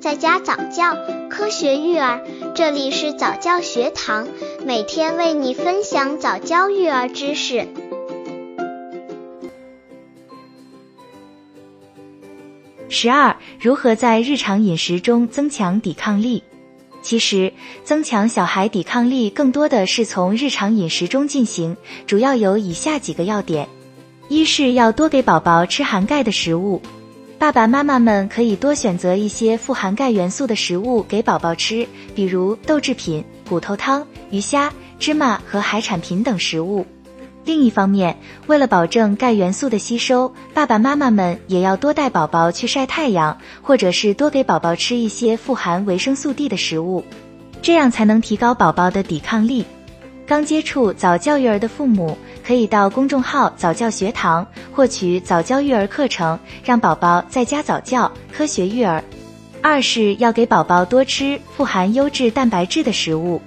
在家早教，科学育儿，这里是早教学堂，每天为你分享早教育儿知识。十二，如何在日常饮食中增强抵抗力？其实，增强小孩抵抗力更多的是从日常饮食中进行，主要有以下几个要点：一是要多给宝宝吃含钙的食物。爸爸妈妈们可以多选择一些富含钙元素的食物给宝宝吃，比如豆制品、骨头汤、鱼虾、芝麻和海产品等食物。另一方面，为了保证钙元素的吸收，爸爸妈妈们也要多带宝宝去晒太阳，或者是多给宝宝吃一些富含维生素 D 的食物，这样才能提高宝宝的抵抗力。刚接触早教育儿的父母，可以到公众号早教学堂获取早教育儿课程，让宝宝在家早教，科学育儿。二是要给宝宝多吃富含优质蛋白质的食物，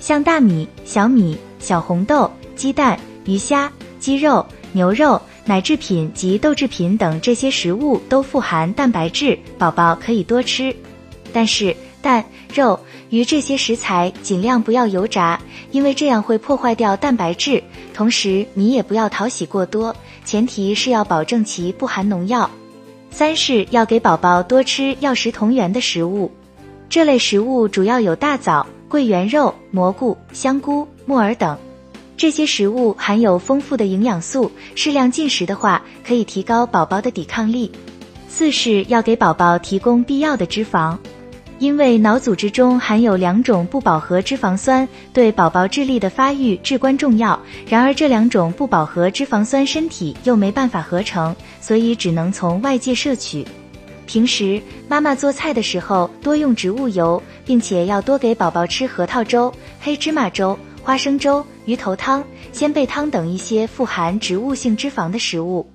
像大米、小米、小红豆、鸡蛋、鱼虾、鸡肉、牛肉、奶制品及豆制品等这些食物都富含蛋白质，宝宝可以多吃。但是蛋、肉。鱼这些食材尽量不要油炸，因为这样会破坏掉蛋白质。同时，米也不要淘洗过多，前提是要保证其不含农药。三是要给宝宝多吃药食同源的食物，这类食物主要有大枣、桂圆肉、蘑菇、香菇、木耳等，这些食物含有丰富的营养素，适量进食的话，可以提高宝宝的抵抗力。四是要给宝宝提供必要的脂肪。因为脑组织中含有两种不饱和脂肪酸，对宝宝智力的发育至关重要。然而，这两种不饱和脂肪酸身体又没办法合成，所以只能从外界摄取。平时妈妈做菜的时候多用植物油，并且要多给宝宝吃核桃粥、黑芝麻粥、花生粥、鱼头汤、鲜贝汤等一些富含植物性脂肪的食物。